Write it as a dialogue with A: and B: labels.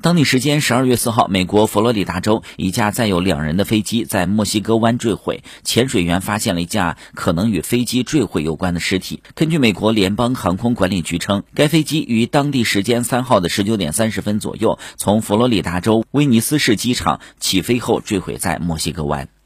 A: 当地时间十二月四号美国佛罗里达州一架载有两人的飞机在墨西哥湾坠毁潜水员发现了一架可能与飞机坠毁有关的尸体。根据美国联邦航空管理局称该飞机于当地时间三号的十九点三十分左右从佛罗里达州威尼斯市机场起飞后坠毁在墨西哥湾。